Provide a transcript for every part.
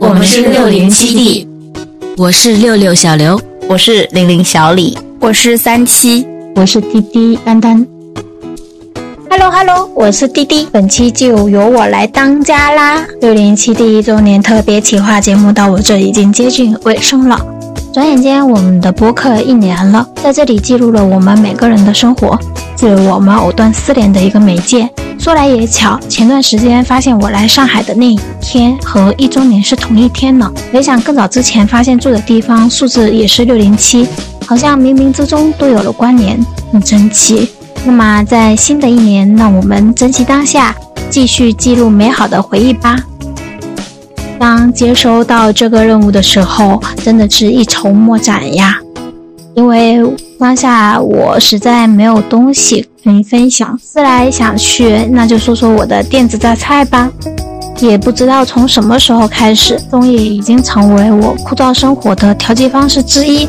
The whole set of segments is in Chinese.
我们是六零七 D，我是六六小刘，我是零零小李，我是三七，我是滴滴丹丹。Hello Hello，我是滴滴，本期就由我来当家啦！六零七第一周年特别企划节目到我这已经接近尾声了。转眼间，我们的播客一年了，在这里记录了我们每个人的生活，是我们藕断丝连的一个媒介。说来也巧，前段时间发现我来上海的那一天和一周年是同一天呢。没想更早之前发现住的地方数字也是六零七，好像冥冥之中都有了关联，很神奇。那么在新的一年，让我们珍惜当下，继续记录美好的回忆吧。当接收到这个任务的时候，真的是一筹莫展呀！因为当下我实在没有东西可以分享，思来想去，那就说说我的电子榨菜吧。也不知道从什么时候开始，综艺已经成为我枯燥生活的调剂方式之一，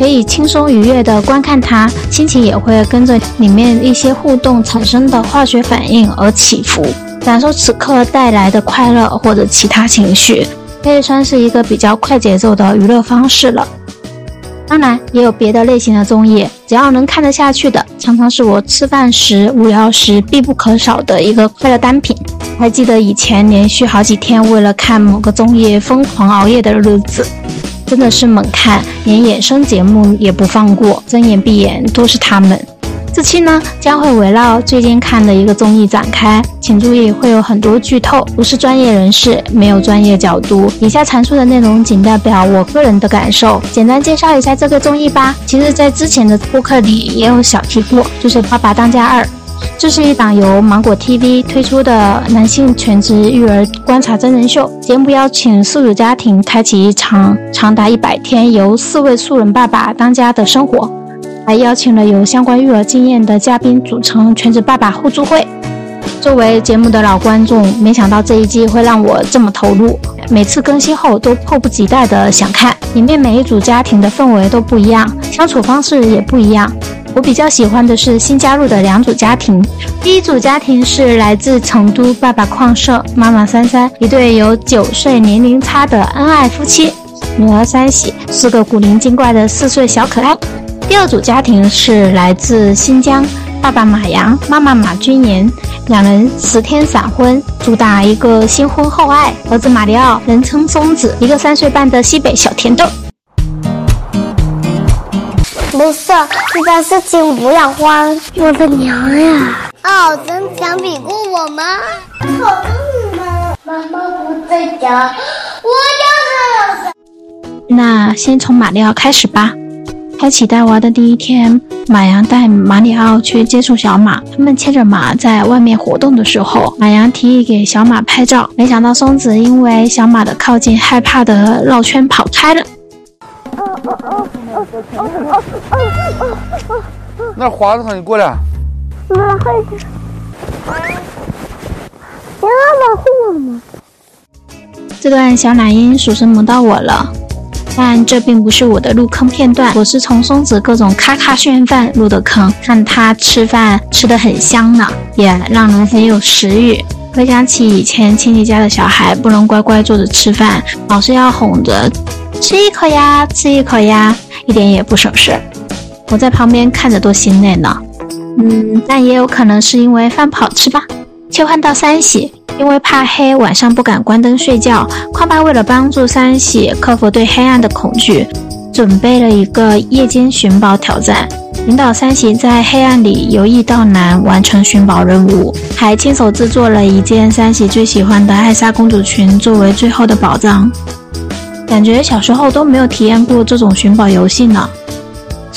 可以轻松愉悦地观看它，心情也会跟着里面一些互动产生的化学反应而起伏。感受此刻带来的快乐或者其他情绪，可以算是一个比较快节奏的娱乐方式了。当然，也有别的类型的综艺，只要能看得下去的，常常是我吃饭时、无聊时必不可少的一个快乐单品。还记得以前连续好几天为了看某个综艺疯狂熬夜的日子，真的是猛看，连衍生节目也不放过，睁眼闭眼都是他们。这期呢将会围绕最近看的一个综艺展开，请注意会有很多剧透，不是专业人士，没有专业角度。以下阐述的内容仅代表我个人的感受，简单介绍一下这个综艺吧。其实，在之前的播客里也有小提过，就是《爸爸当家二》，这是一档由芒果 TV 推出的男性全职育儿观察真人秀。节目邀请素组家庭开启一场长达一百天由四位素人爸爸当家的生活。还邀请了有相关育儿经验的嘉宾组成全职爸爸互助会。作为节目的老观众，没想到这一季会让我这么投入，每次更新后都迫不及待的想看。里面每一组家庭的氛围都不一样，相处方式也不一样。我比较喜欢的是新加入的两组家庭。第一组家庭是来自成都，爸爸旷社，妈妈珊珊，一对有九岁年龄差的恩爱夫妻。女儿三喜是个古灵精怪的四岁小可爱。第二组家庭是来自新疆，爸爸马阳，妈妈马君妍，两人十天闪婚，主打一个新婚后爱。儿子马里奥，人称松子，一个三岁半的西北小甜豆。没事，遇到事情不要慌。我的娘呀！哦，真想比过我吗？好的，你们。妈妈不在家，我就是。那先从马里奥开始吧。开启带娃的第一天，马洋带马里奥去接触小马。他们牵着马在外面活动的时候，马洋提议给小马拍照，没想到松子因为小马的靠近，害怕的绕圈跑开了。那滑子，你过来。妈，害你要保护我吗？这段小奶音属实萌到我了。但这并不是我的入坑片段，我是从松子各种咔咔炫饭入的坑，看他吃饭吃得很香呢，也让人很有食欲。回想起以前亲戚家的小孩不能乖乖坐着吃饭，老是要哄着吃一口呀，吃一口呀，一点也不省事。我在旁边看着多心累呢。嗯，但也有可能是因为饭不好吃吧。切换到三喜。因为怕黑，晚上不敢关灯睡觉。矿爸为了帮助三喜克服对黑暗的恐惧，准备了一个夜间寻宝挑战，引导三喜在黑暗里由易到难完成寻宝任务，还亲手制作了一件三喜最喜欢的艾莎公主裙作为最后的宝藏。感觉小时候都没有体验过这种寻宝游戏呢，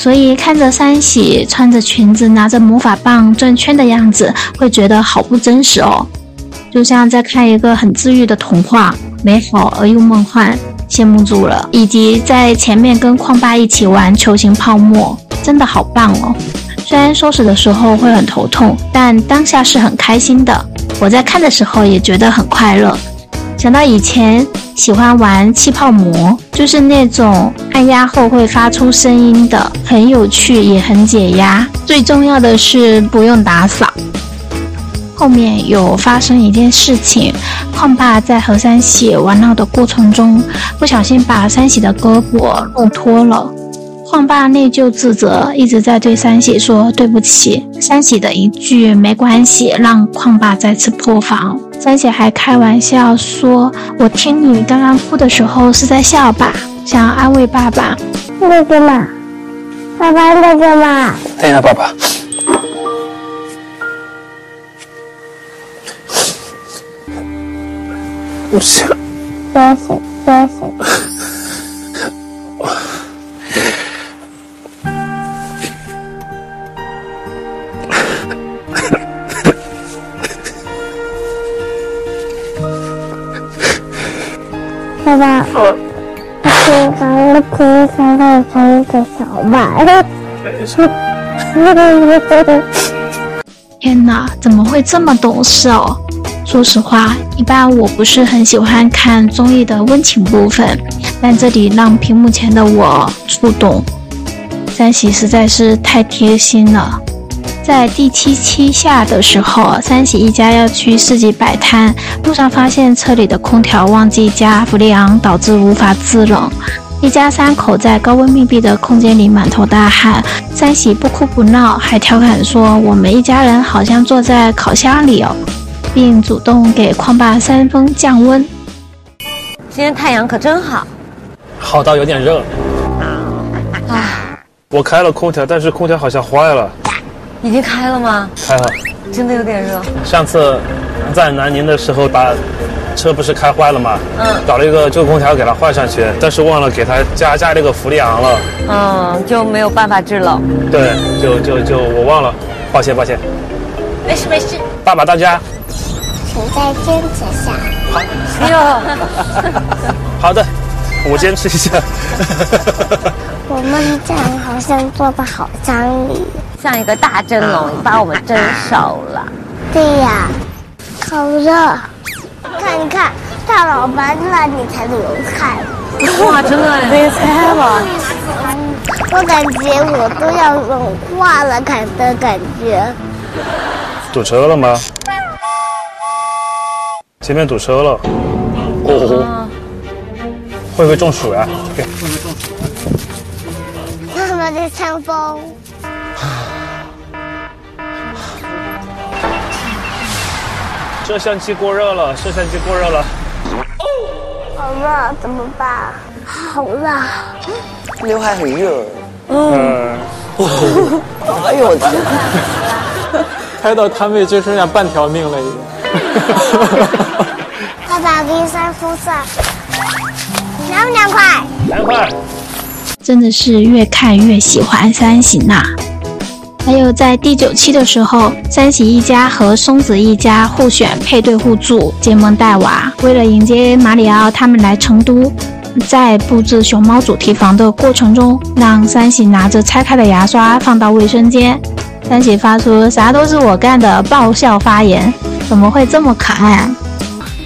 所以看着三喜穿着裙子拿着魔法棒转圈的样子，会觉得好不真实哦。就像在看一个很治愈的童话，美好而又梦幻，羡慕住了。以及在前面跟矿爸一起玩球形泡沫，真的好棒哦！虽然收拾的时候会很头痛，但当下是很开心的。我在看的时候也觉得很快乐。想到以前喜欢玩气泡膜，就是那种按压后会发出声音的，很有趣也很解压。最重要的是不用打扫。后面有发生一件事情，矿爸在和三喜玩闹的过程中，不小心把三喜的胳膊弄脱了。矿爸内疚自责，一直在对三喜说对不起。三喜的一句没关系，让矿爸再次破防。三喜还开玩笑说：“我听你刚刚哭的时候是在笑吧？”想要安慰爸爸。那个嘛，爸爸那个嘛。等一下，爸爸。不行。多谢多谢。爸爸，我听完了听三个小白。天哪，怎么会这么懂事哦？说实话，一般我不是很喜欢看综艺的温情部分，但这里让屏幕前的我触动。三喜实在是太贴心了。在第七期下的时候，三喜一家要去市集摆摊，路上发现车里的空调忘记加氟利昂，导致无法制冷。一家三口在高温密闭的空间里满头大汗，三喜不哭不闹，还调侃说：“我们一家人好像坐在烤箱里哦。”并主动给矿爸扇风降温。今天太阳可真好，好到有点热。啊，我开了空调，但是空调好像坏了。已经开了吗？开了，真的有点热。上次在南宁的时候，把车不是开坏了吗？嗯。找了一个旧空调给它换上去，但是忘了给它加加这个氟利昂了。嗯，就没有办法制冷。对，就就就我忘了，抱歉抱歉。没事没事。爸爸到家。请在坚持下。好。哎呦。好的，我坚持一下。我们这样好像做的好张力。像一个大蒸笼，把我们蒸熟了。对呀，好热！看，一看，大老板那里才能看。哇，真的，你猜吧。我感觉我都要融化了，看的感觉。堵车了吗？前面堵车了。哦。会不会中暑呀？会不会中暑？妈妈在扇风。摄像机过热了，摄像机过热了。好热，怎么办？好热。刘海很热。嗯。哎呦我天！拍到摊位就剩下半条命了，已经。爸爸给你扇风扇，凉不凉快？凉快。真的是越看越喜欢三喜娜。还有在第九期的时候，三喜一家和松子一家互选配对互助，结盟带娃。为了迎接马里奥他们来成都，在布置熊猫主题房的过程中，让三喜拿着拆开的牙刷放到卫生间。三喜发出“啥都是我干的”爆笑发言，怎么会这么可爱？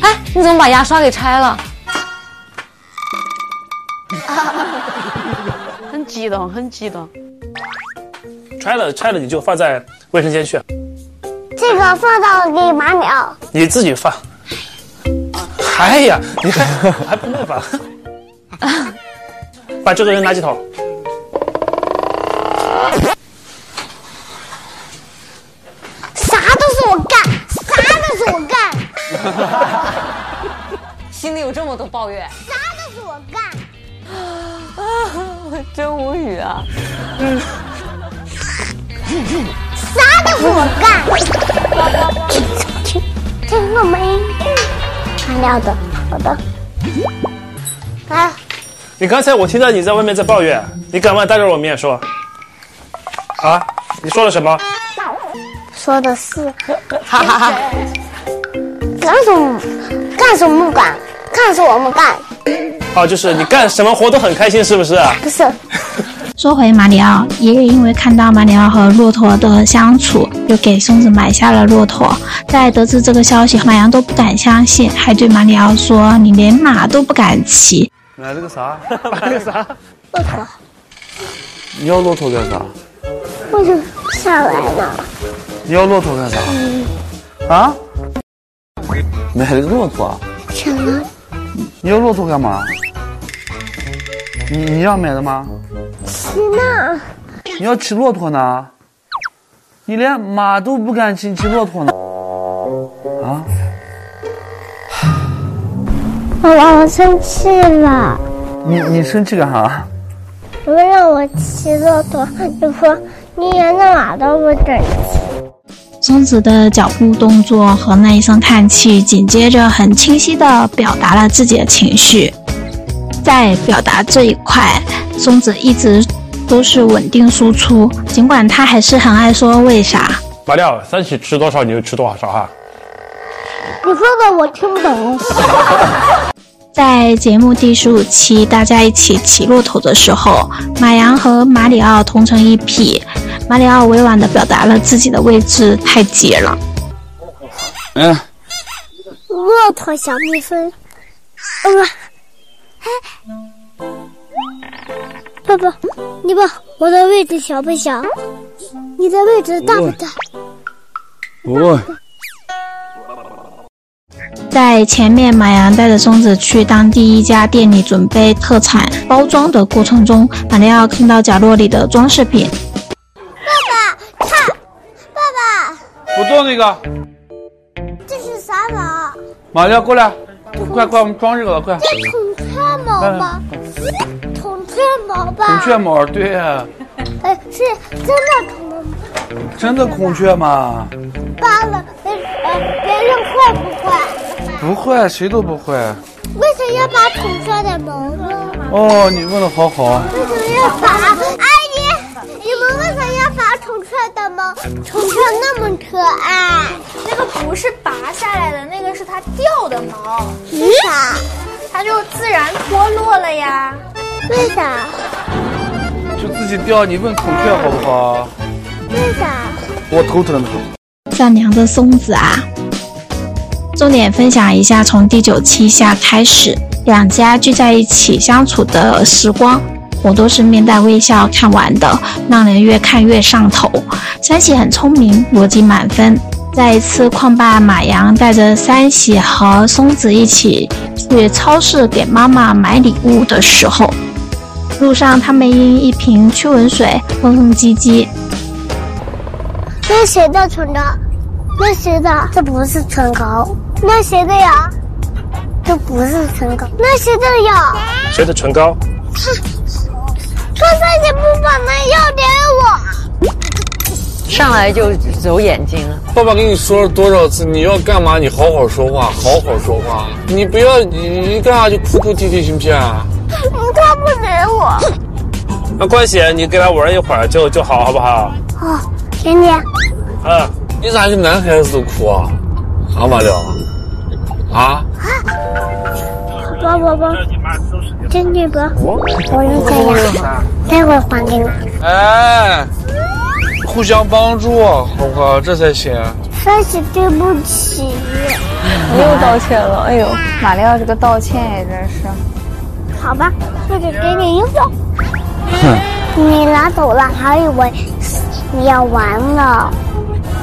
哎，你怎么把牙刷给拆了？很激动，很激动。拆了，拆了你就放在卫生间去。这个放到给马里奥。你自己放。哎呀，你还 还不耐烦？把这个扔垃圾桶。啥都是我干，啥都是我干。心里有这么多抱怨。啥都是我干。啊，真无语啊。嗯。啥都是我干，听听了没？看料的，好的。啊！你刚才我听到你在外面在抱怨，你敢不敢当着我面说？啊？你说了什么？说的是，哈哈哈。干什么？干什么不干？看是我们干。哦，就是你干什么活都很开心，是不是？不是。说回马里奥，爷爷因为看到马里奥和骆驼的相处，就给松子买下了骆驼。在得知这个消息，马羊都不敢相信，还对马里奥说：“你连马都不敢骑。”买了个啥？买了个啥？骆驼。你要骆驼干啥？我就下来了。你要骆驼干啥？啊？买了个骆驼啊？什么？你要骆驼干嘛？你你要买的吗？骑呢？你要骑骆驼呢？你连马都不敢骑，骑骆驼呢？啊？爸爸，我生气了。你你生气干啥？你们让我骑骆驼，你说你连那马都不准骑。松子的脚步动作和那一声叹气，紧接着很清晰地表达了自己的情绪。在表达这一块，松子一直都是稳定输出，尽管他还是很爱说为啥。马料，三喜吃多少你就吃多少哈。你说的我听不懂。在节目第十五期，大家一起骑骆驼的时候，马洋和马里奥同成一匹。马里奥委婉地表达了自己的位置太挤了。嗯。骆驼小蜜蜂。嗯。爸爸，你问我的位置小不小？你的位置大不大？不。在前面，马洋带着松子去当地一家店里准备特产包装的过程中，马里奥看到角落里的装饰品。爸爸，看，爸爸，不动那个。这是啥毛？马里奥过来，快快，我们装这个了，快。这孔雀毛吗？孔雀毛吧。孔雀毛，对呀。哎，是真的孔。真的孔雀吗？拔了，别呃，别人会不会？不会，谁都不会。为什么要拔孔雀的毛呢？哦，你问的好好。为什么要拔？阿姨，你们为什么要拔孔雀的毛？孔雀那么可爱。那个不是拔下来的，那个是它掉的毛。为啥？它就自然脱落了呀。为啥？就自己掉，你问孔雀好不好？为啥？我头疼。善良的松子啊！重点分享一下，从第九期下开始，两家聚在一起相处的时光，我都是面带微笑看完的，让人越看越上头。三喜很聪明，逻辑满分。在一次矿霸马洋带着三喜和松子一起去超市给妈妈买礼物的时候，路上他们因一瓶驱蚊水哼哼唧唧。那谁的唇膏？那谁的？这不是唇膏。那谁的呀？这不是唇膏。那谁的呀？谁的唇膏？他，他三姐不把那药给我。上来就揉眼睛了。爸爸跟你说了多少次，你要干嘛？你好好说话，好好说话。你不要，你你干啥就哭哭啼啼，行不行啊？他不给我。那关系，你给他玩一会儿就就好，好不好？好，给你。嗯，你咋就男孩子都哭啊？啊，马亮。啊？宝宝宝，真的不？我用这样，待会还给你。哎，互相帮助，好不好？这才行。三喜，对不起。又道歉了，哎呦，马里奥这个道歉也真是。好吧，那就给你一个。你拿走了，还以为你要完了。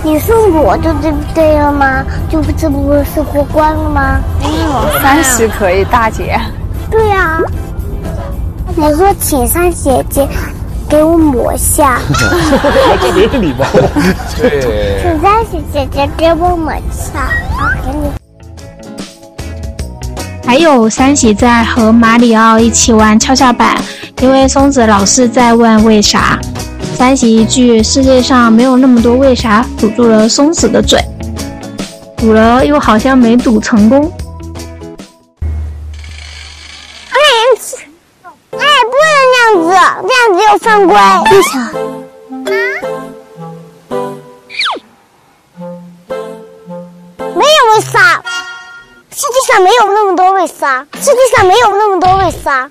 你送我就对不对了吗？就这不是过关了吗？三喜可以，大姐。对呀、啊，我说请三姐姐给我抹下。特别礼貌。对。请三喜姐姐给我抹下，好给你。还有三喜在和马里奥一起玩跷跷板，因为松子老是在问为啥。三喜一句“世界上没有那么多为啥”堵住了松子的嘴，堵了又好像没堵成功。样子有犯规。为啥？没有为啥？世界上没有那么多为啥？世界上没有那么多为啥？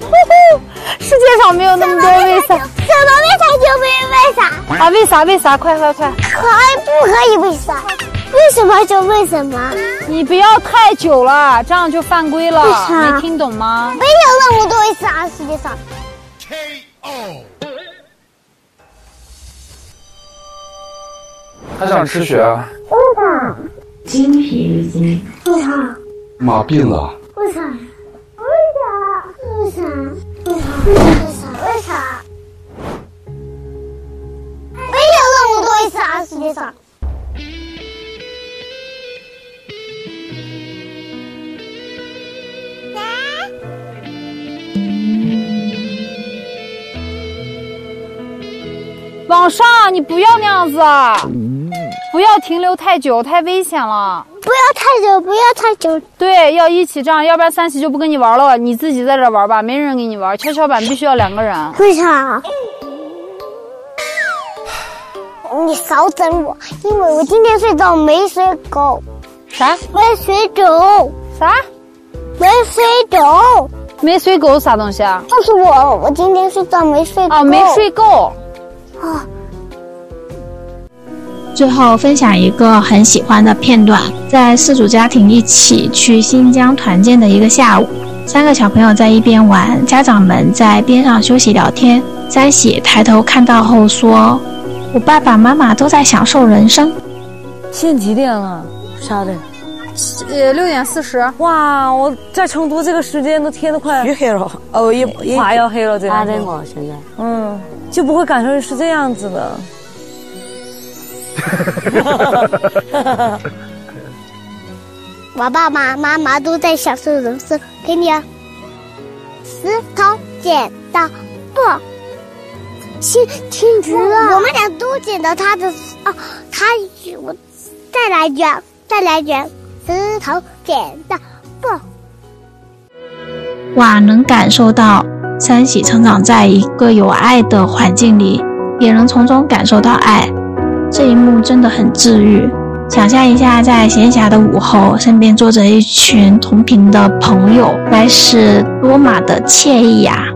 呼呼，世界上没有那么多为啥？什么为啥？就没为啥？啊，为啥？为啥？快快快！可以不可以？为啥？为什么就为什么？你不要太久了，这样就犯规了。为啥？没听懂吗？没有那么多为啥，世界上。他想吃雪。为啥？精疲力尽。为啥？妈病了。为啥？为啥？为啥？为啥？为啥？为啥？没有那么多意思啊，世往上，你不要那样子，不要停留太久，太危险了。不要太久，不要太久。对，要一起这样，要不然三喜就不跟你玩了。你自己在这玩吧，没人跟你玩。跷跷板必须要两个人。为啥？你少整我，因为我今天睡觉没睡够。啥？没睡够。啥？没睡够。没睡够啥东西啊？就是我，我今天睡觉没睡够。哦，没睡够。啊。最后分享一个很喜欢的片段，在四组家庭一起去新疆团建的一个下午，三个小朋友在一边玩，家长们在边上休息聊天。三喜抬头看到后说：“我爸爸妈妈都在享受人生。”现在几点了？啥的？呃，六点四十。哇，我在成都这个时间都天都快越黑了。哦，也也快要黑了，这样。八点了，现在。嗯，就不会感受是这样子的。我爸爸妈妈都在享受人生，给你啊！石头剪刀布，停停止了。我们俩都捡到他的哦，他我再来一卷，再来一卷。石头剪刀布，哇，能感受到三喜成长在一个有爱的环境里，也能从中感受到爱。这一幕真的很治愈。想象一下，在闲暇的午后，身边坐着一群同频的朋友，该是多么的惬意呀！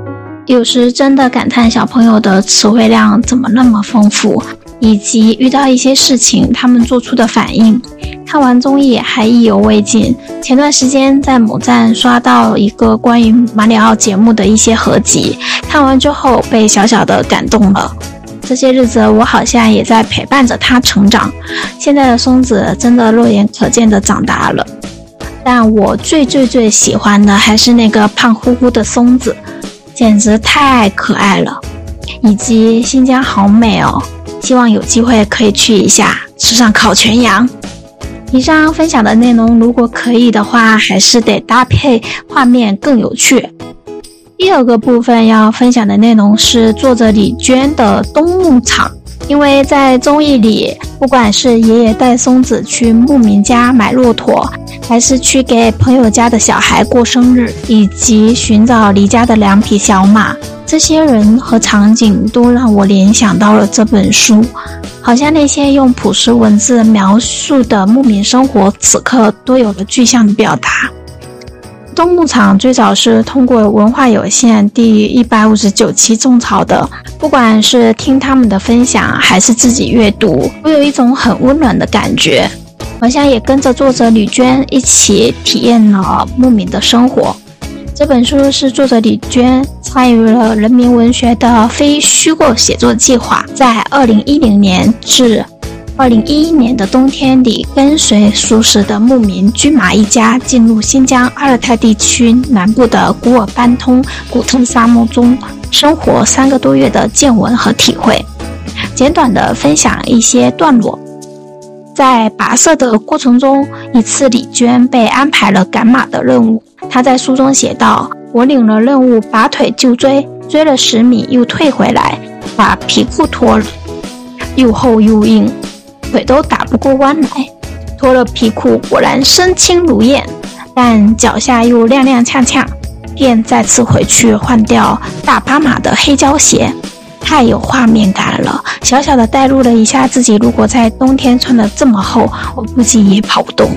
有时真的感叹小朋友的词汇量怎么那么丰富，以及遇到一些事情他们做出的反应。看完综艺还意犹未尽。前段时间在某站刷到一个关于马里奥节目的一些合集，看完之后被小小的感动了。这些日子，我好像也在陪伴着他成长。现在的松子真的肉眼可见的长大了，但我最最最喜欢的还是那个胖乎乎的松子，简直太可爱了。以及新疆好美哦，希望有机会可以去一下，吃上烤全羊。以上分享的内容，如果可以的话，还是得搭配画面更有趣。第二个部分要分享的内容是作者李娟的冬牧场，因为在综艺里，不管是爷爷带松子去牧民家买骆驼，还是去给朋友家的小孩过生日，以及寻找离家的两匹小马，这些人和场景都让我联想到了这本书，好像那些用朴实文字描述的牧民生活，此刻都有了具象的表达。冬牧场最早是通过文化有限第一百五十九期种草的，不管是听他们的分享，还是自己阅读，我有一种很温暖的感觉，好像也跟着作者吕娟一起体验了牧民的生活。这本书是作者李娟参与了人民文学的非虚构写作计划，在二零一零年至。二零一一年的冬天里，跟随熟识的牧民军马一家进入新疆阿尔泰地区南部的古尔班通古特沙漠中生活三个多月的见闻和体会，简短的分享一些段落。在跋涉的过程中，一次李娟被安排了赶马的任务。他在书中写道：“我领了任务，拔腿就追，追了十米又退回来，把皮裤脱了，又厚又硬。”腿都打不过弯来，脱了皮裤，果然身轻如燕，但脚下又踉踉跄跄，便再次回去换掉大巴马的黑胶鞋，太有画面感了。小小的代入了一下自己，如果在冬天穿的这么厚，我估计也跑不动。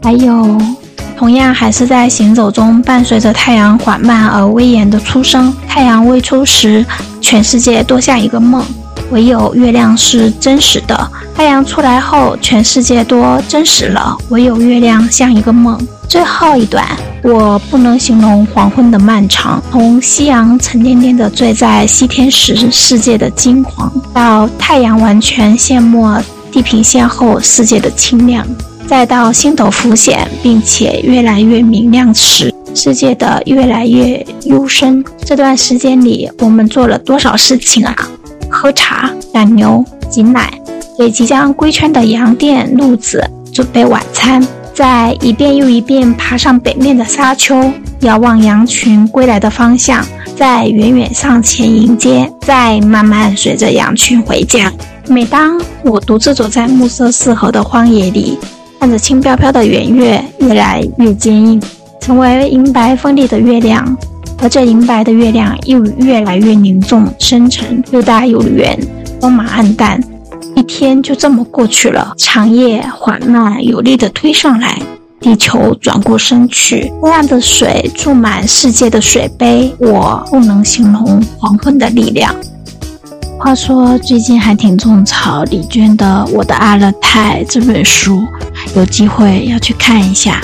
还有，同样还是在行走中，伴随着太阳缓慢而威严的出生。太阳未出时，全世界多像一个梦。唯有月亮是真实的。太阳出来后，全世界多真实了。唯有月亮像一个梦。最后一段，我不能形容黄昏的漫长，从夕阳沉甸甸的坠在西天时世界的金黄，到太阳完全陷没地平线后世界的清亮，再到星斗浮现并且越来越明亮时，世界的越来越幽深。这段时间里，我们做了多少事情啊？喝茶、赶牛、挤奶，给即将归圈的羊店鹿子准备晚餐，在一遍又一遍爬上北面的沙丘，遥望羊群归来的方向，再远远上前迎接，再慢慢随着羊群回家。每当我独自走在暮色四合的荒野里，看着轻飘飘的圆月越来越坚硬，成为银白锋利的月亮。而这银白的月亮又越来越凝重、深沉，又大又圆，光芒暗淡。一天就这么过去了，长夜缓慢有力地推上来，地球转过身去，灰暗的水注满世界的水杯，我不能形容黄昏的力量。话说最近还挺种草李娟的《我的阿勒泰》这本书，有机会要去看一下。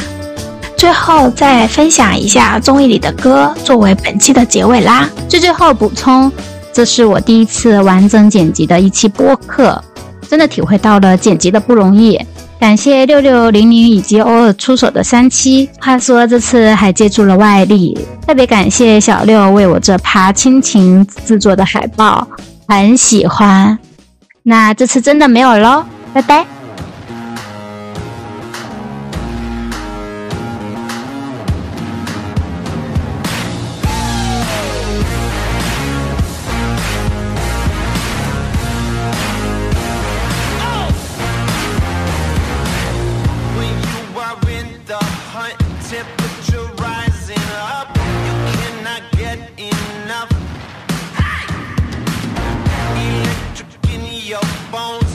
最后再分享一下综艺里的歌，作为本期的结尾啦。最最后补充，这是我第一次完整剪辑的一期播客，真的体会到了剪辑的不容易。感谢六六零零以及偶尔出手的三七。话说这次还借助了外力，特别感谢小六为我这趴亲情制作的海报，很喜欢。那这次真的没有喽，拜拜。temperature rising up. You cannot get enough. Hey! Electric in your bones.